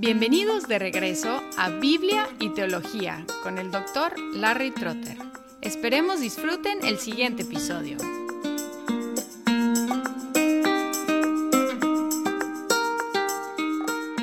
Bienvenidos de regreso a Biblia y Teología con el doctor Larry Trotter. Esperemos disfruten el siguiente episodio.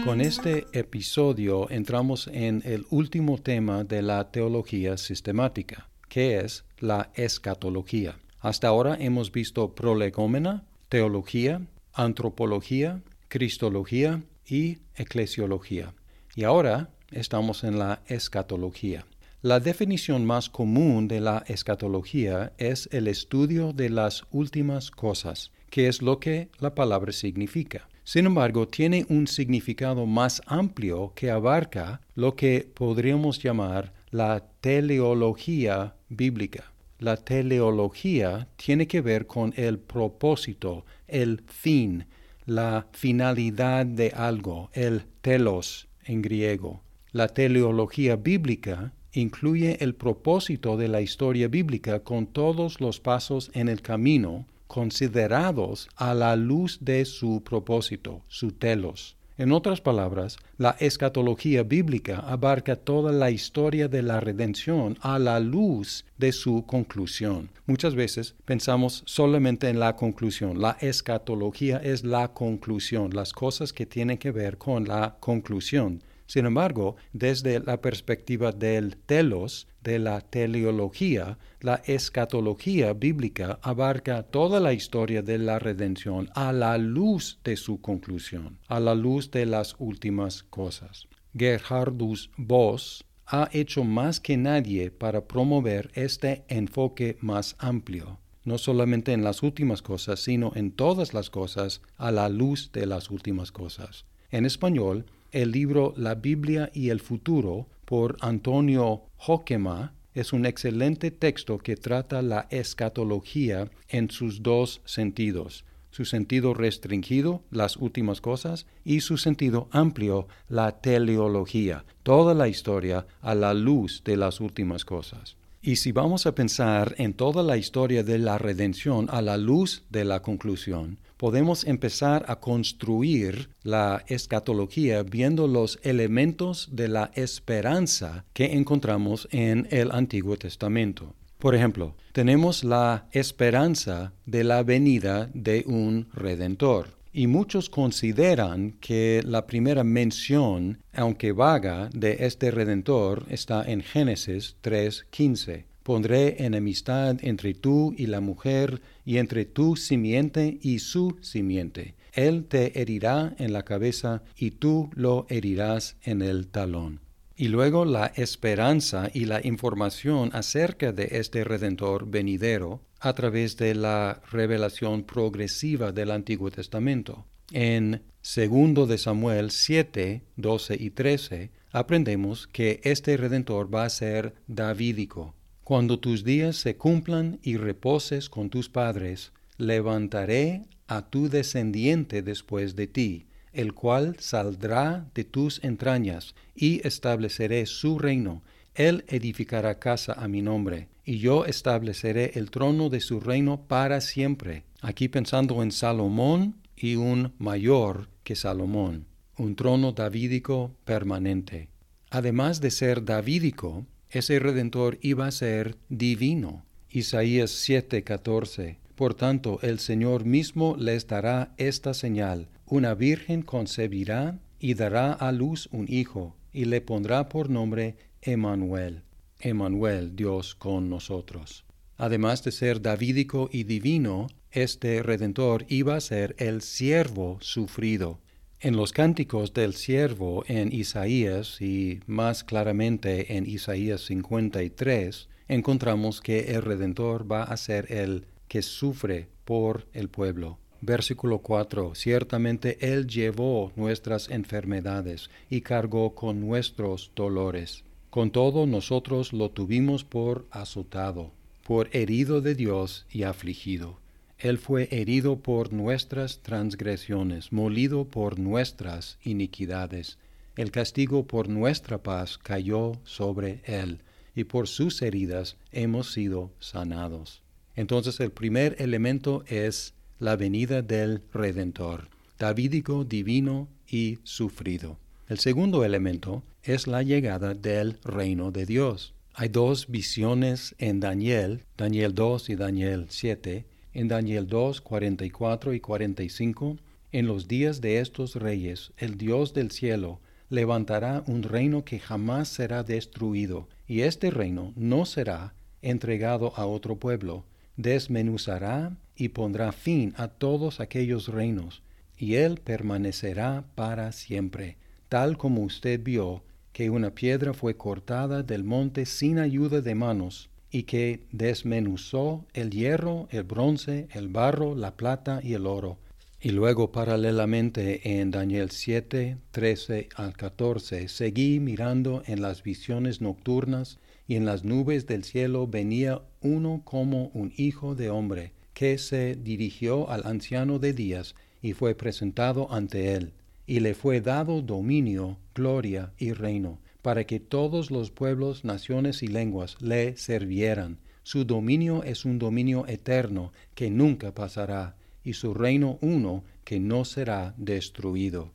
Con este episodio entramos en el último tema de la teología sistemática, que es la escatología. Hasta ahora hemos visto prolegómena, teología, antropología, cristología y eclesiología. Y ahora estamos en la escatología. La definición más común de la escatología es el estudio de las últimas cosas, que es lo que la palabra significa. Sin embargo, tiene un significado más amplio que abarca lo que podríamos llamar la teleología bíblica. La teleología tiene que ver con el propósito, el fin, la finalidad de algo, el telos en griego. La teleología bíblica incluye el propósito de la historia bíblica con todos los pasos en el camino considerados a la luz de su propósito, su telos. En otras palabras, la escatología bíblica abarca toda la historia de la redención a la luz de su conclusión. Muchas veces pensamos solamente en la conclusión. La escatología es la conclusión, las cosas que tienen que ver con la conclusión. Sin embargo, desde la perspectiva del telos, de la teleología, la escatología bíblica abarca toda la historia de la redención a la luz de su conclusión, a la luz de las últimas cosas. Gerhardus Voss ha hecho más que nadie para promover este enfoque más amplio, no solamente en las últimas cosas, sino en todas las cosas a la luz de las últimas cosas. En español, el libro La Biblia y el futuro por Antonio Hockema es un excelente texto que trata la escatología en sus dos sentidos, su sentido restringido, las últimas cosas, y su sentido amplio, la teleología, toda la historia a la luz de las últimas cosas. Y si vamos a pensar en toda la historia de la redención a la luz de la conclusión, podemos empezar a construir la escatología viendo los elementos de la esperanza que encontramos en el Antiguo Testamento. Por ejemplo, tenemos la esperanza de la venida de un redentor. Y muchos consideran que la primera mención, aunque vaga, de este Redentor está en Génesis 3.15. Pondré enemistad entre tú y la mujer, y entre tu simiente y su simiente. Él te herirá en la cabeza, y tú lo herirás en el talón. Y luego la esperanza y la información acerca de este Redentor venidero a través de la revelación progresiva del Antiguo Testamento. En 2 de Samuel 7, 12 y 13 aprendemos que este Redentor va a ser davídico. Cuando tus días se cumplan y reposes con tus padres, levantaré a tu descendiente después de ti, el cual saldrá de tus entrañas, y estableceré su reino. Él edificará casa a mi nombre y yo estableceré el trono de su reino para siempre. Aquí pensando en Salomón y un mayor que Salomón, un trono davídico permanente. Además de ser davídico, ese redentor iba a ser divino. Isaías 7:14. Por tanto, el Señor mismo les dará esta señal. Una virgen concebirá y dará a luz un hijo, y le pondrá por nombre Emmanuel. Emmanuel, Dios con nosotros. Además de ser davídico y divino, este Redentor iba a ser el siervo sufrido. En los cánticos del siervo en Isaías y más claramente en Isaías 53, encontramos que el Redentor va a ser el que sufre por el pueblo. Versículo 4. Ciertamente Él llevó nuestras enfermedades y cargó con nuestros dolores. Con todo nosotros lo tuvimos por azotado, por herido de Dios y afligido. Él fue herido por nuestras transgresiones, molido por nuestras iniquidades. El castigo por nuestra paz cayó sobre él, y por sus heridas hemos sido sanados. Entonces el primer elemento es la venida del Redentor, davídico, divino y sufrido. El segundo elemento es la llegada del reino de Dios. Hay dos visiones en Daniel, Daniel 2 y Daniel 7. En Daniel 2, 44 y 45, en los días de estos reyes, el Dios del cielo levantará un reino que jamás será destruido, y este reino no será entregado a otro pueblo, desmenuzará y pondrá fin a todos aquellos reinos, y él permanecerá para siempre, tal como usted vio que una piedra fue cortada del monte sin ayuda de manos, y que desmenuzó el hierro, el bronce, el barro, la plata y el oro. Y luego paralelamente en Daniel 7, 13 al 14, seguí mirando en las visiones nocturnas, y en las nubes del cielo venía uno como un hijo de hombre, que se dirigió al anciano de días y fue presentado ante él y le fue dado dominio, gloria y reino, para que todos los pueblos, naciones y lenguas le servieran. Su dominio es un dominio eterno que nunca pasará, y su reino uno que no será destruido.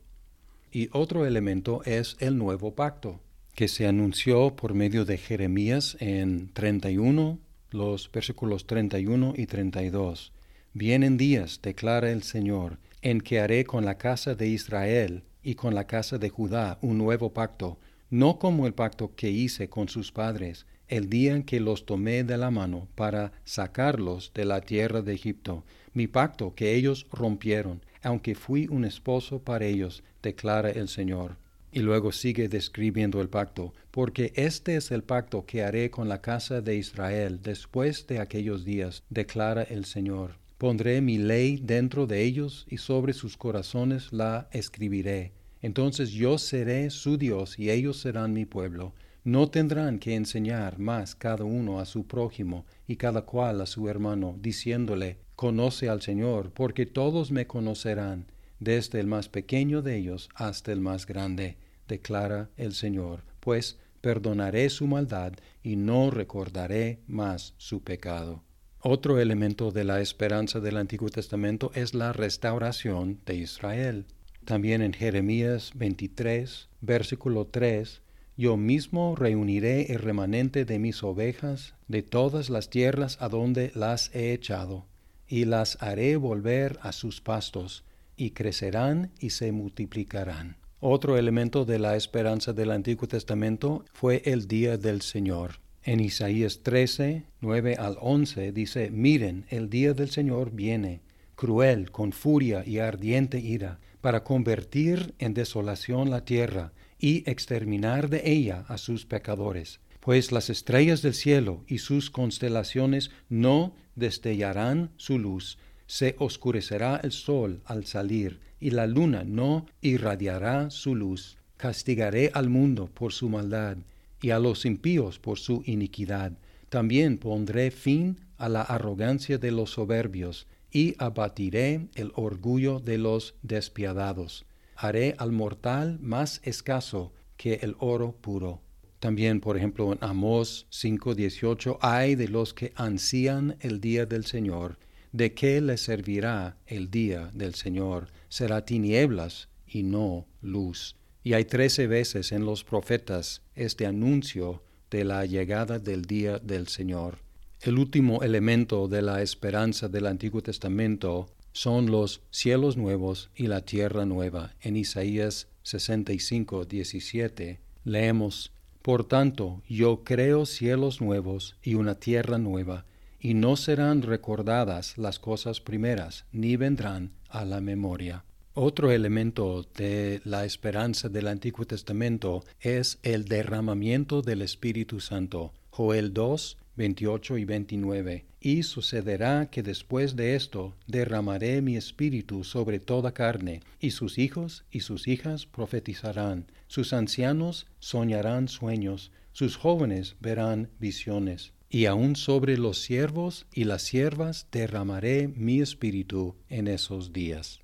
Y otro elemento es el nuevo pacto, que se anunció por medio de Jeremías en 31, los versículos 31 y 32. Vienen días, declara el Señor, en que haré con la casa de Israel y con la casa de Judá un nuevo pacto, no como el pacto que hice con sus padres el día en que los tomé de la mano para sacarlos de la tierra de Egipto, mi pacto que ellos rompieron, aunque fui un esposo para ellos, declara el Señor. Y luego sigue describiendo el pacto, porque este es el pacto que haré con la casa de Israel después de aquellos días, declara el Señor. Pondré mi ley dentro de ellos y sobre sus corazones la escribiré. Entonces yo seré su Dios y ellos serán mi pueblo. No tendrán que enseñar más cada uno a su prójimo y cada cual a su hermano, diciéndole, Conoce al Señor, porque todos me conocerán, desde el más pequeño de ellos hasta el más grande, declara el Señor, pues perdonaré su maldad y no recordaré más su pecado. Otro elemento de la esperanza del Antiguo Testamento es la restauración de Israel. También en Jeremías 23, versículo 3, Yo mismo reuniré el remanente de mis ovejas de todas las tierras a donde las he echado, y las haré volver a sus pastos, y crecerán y se multiplicarán. Otro elemento de la esperanza del Antiguo Testamento fue el día del Señor. En Isaías 13, 9 al 11 dice, Miren, el día del Señor viene, cruel, con furia y ardiente ira, para convertir en desolación la tierra y exterminar de ella a sus pecadores. Pues las estrellas del cielo y sus constelaciones no destellarán su luz, se oscurecerá el sol al salir, y la luna no irradiará su luz. Castigaré al mundo por su maldad, y a los impíos por su iniquidad. También pondré fin a la arrogancia de los soberbios, y abatiré el orgullo de los despiadados. Haré al mortal más escaso que el oro puro. También, por ejemplo, en Amós 5:18, hay de los que ansían el día del Señor. ¿De qué les servirá el día del Señor? Será tinieblas y no luz. Y hay trece veces en los profetas este anuncio de la llegada del día del Señor. El último elemento de la esperanza del Antiguo Testamento son los cielos nuevos y la tierra nueva. En Isaías 65, 17 leemos, Por tanto, yo creo cielos nuevos y una tierra nueva, y no serán recordadas las cosas primeras, ni vendrán a la memoria. Otro elemento de la esperanza del Antiguo Testamento es el derramamiento del Espíritu Santo. Joel 2, 28 y 29. Y sucederá que después de esto derramaré mi espíritu sobre toda carne, y sus hijos y sus hijas profetizarán, sus ancianos soñarán sueños, sus jóvenes verán visiones. Y aun sobre los siervos y las siervas derramaré mi espíritu en esos días.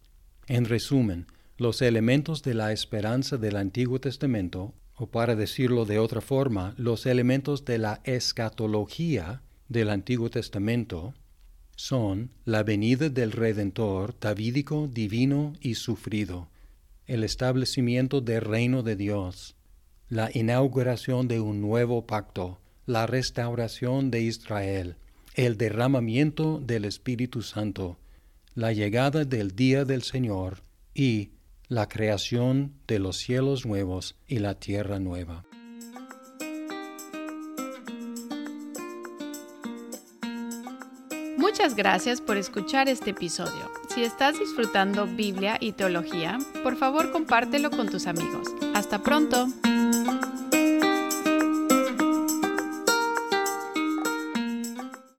En resumen, los elementos de la esperanza del Antiguo Testamento, o para decirlo de otra forma, los elementos de la escatología del Antiguo Testamento, son la venida del Redentor davídico, divino y sufrido, el establecimiento del reino de Dios, la inauguración de un nuevo pacto, la restauración de Israel, el derramamiento del Espíritu Santo, la llegada del día del Señor y la creación de los cielos nuevos y la tierra nueva. Muchas gracias por escuchar este episodio. Si estás disfrutando Biblia y teología, por favor compártelo con tus amigos. Hasta pronto.